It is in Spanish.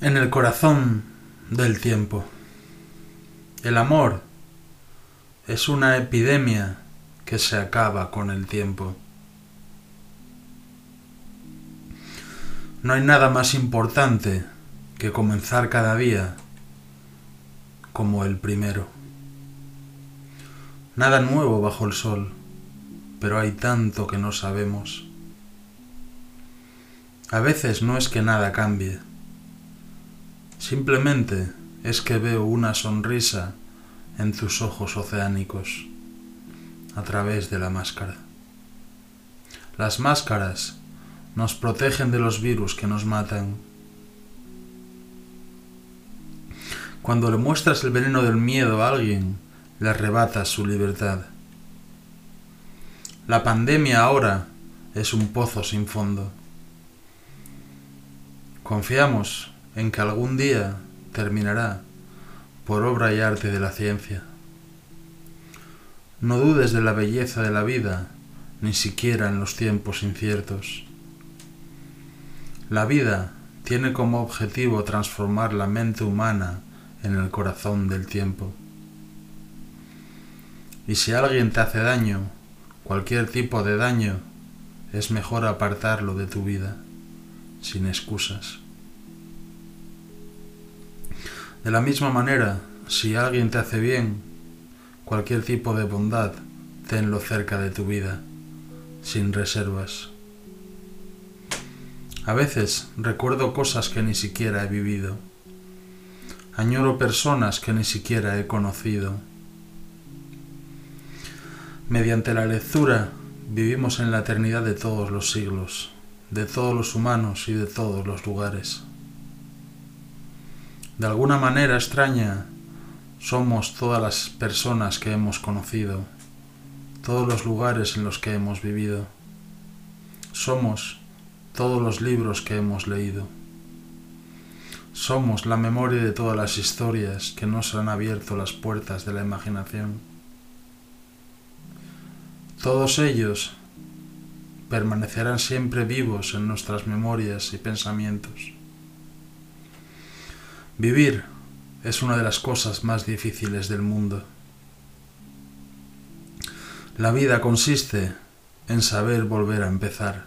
En el corazón del tiempo. El amor es una epidemia que se acaba con el tiempo. No hay nada más importante que comenzar cada día como el primero. Nada nuevo bajo el sol, pero hay tanto que no sabemos. A veces no es que nada cambie, simplemente es que veo una sonrisa en tus ojos oceánicos a través de la máscara. Las máscaras nos protegen de los virus que nos matan. Cuando le muestras el veneno del miedo a alguien, le arrebatas su libertad. La pandemia ahora es un pozo sin fondo. Confiamos en que algún día terminará por obra y arte de la ciencia. No dudes de la belleza de la vida, ni siquiera en los tiempos inciertos. La vida tiene como objetivo transformar la mente humana en el corazón del tiempo. Y si alguien te hace daño, cualquier tipo de daño, es mejor apartarlo de tu vida, sin excusas. De la misma manera, si alguien te hace bien, cualquier tipo de bondad, tenlo cerca de tu vida, sin reservas. A veces recuerdo cosas que ni siquiera he vivido. Añoro personas que ni siquiera he conocido. Mediante la lectura vivimos en la eternidad de todos los siglos, de todos los humanos y de todos los lugares. De alguna manera extraña, somos todas las personas que hemos conocido, todos los lugares en los que hemos vivido. Somos todos los libros que hemos leído. Somos la memoria de todas las historias que nos han abierto las puertas de la imaginación. Todos ellos permanecerán siempre vivos en nuestras memorias y pensamientos. Vivir es una de las cosas más difíciles del mundo. La vida consiste en saber volver a empezar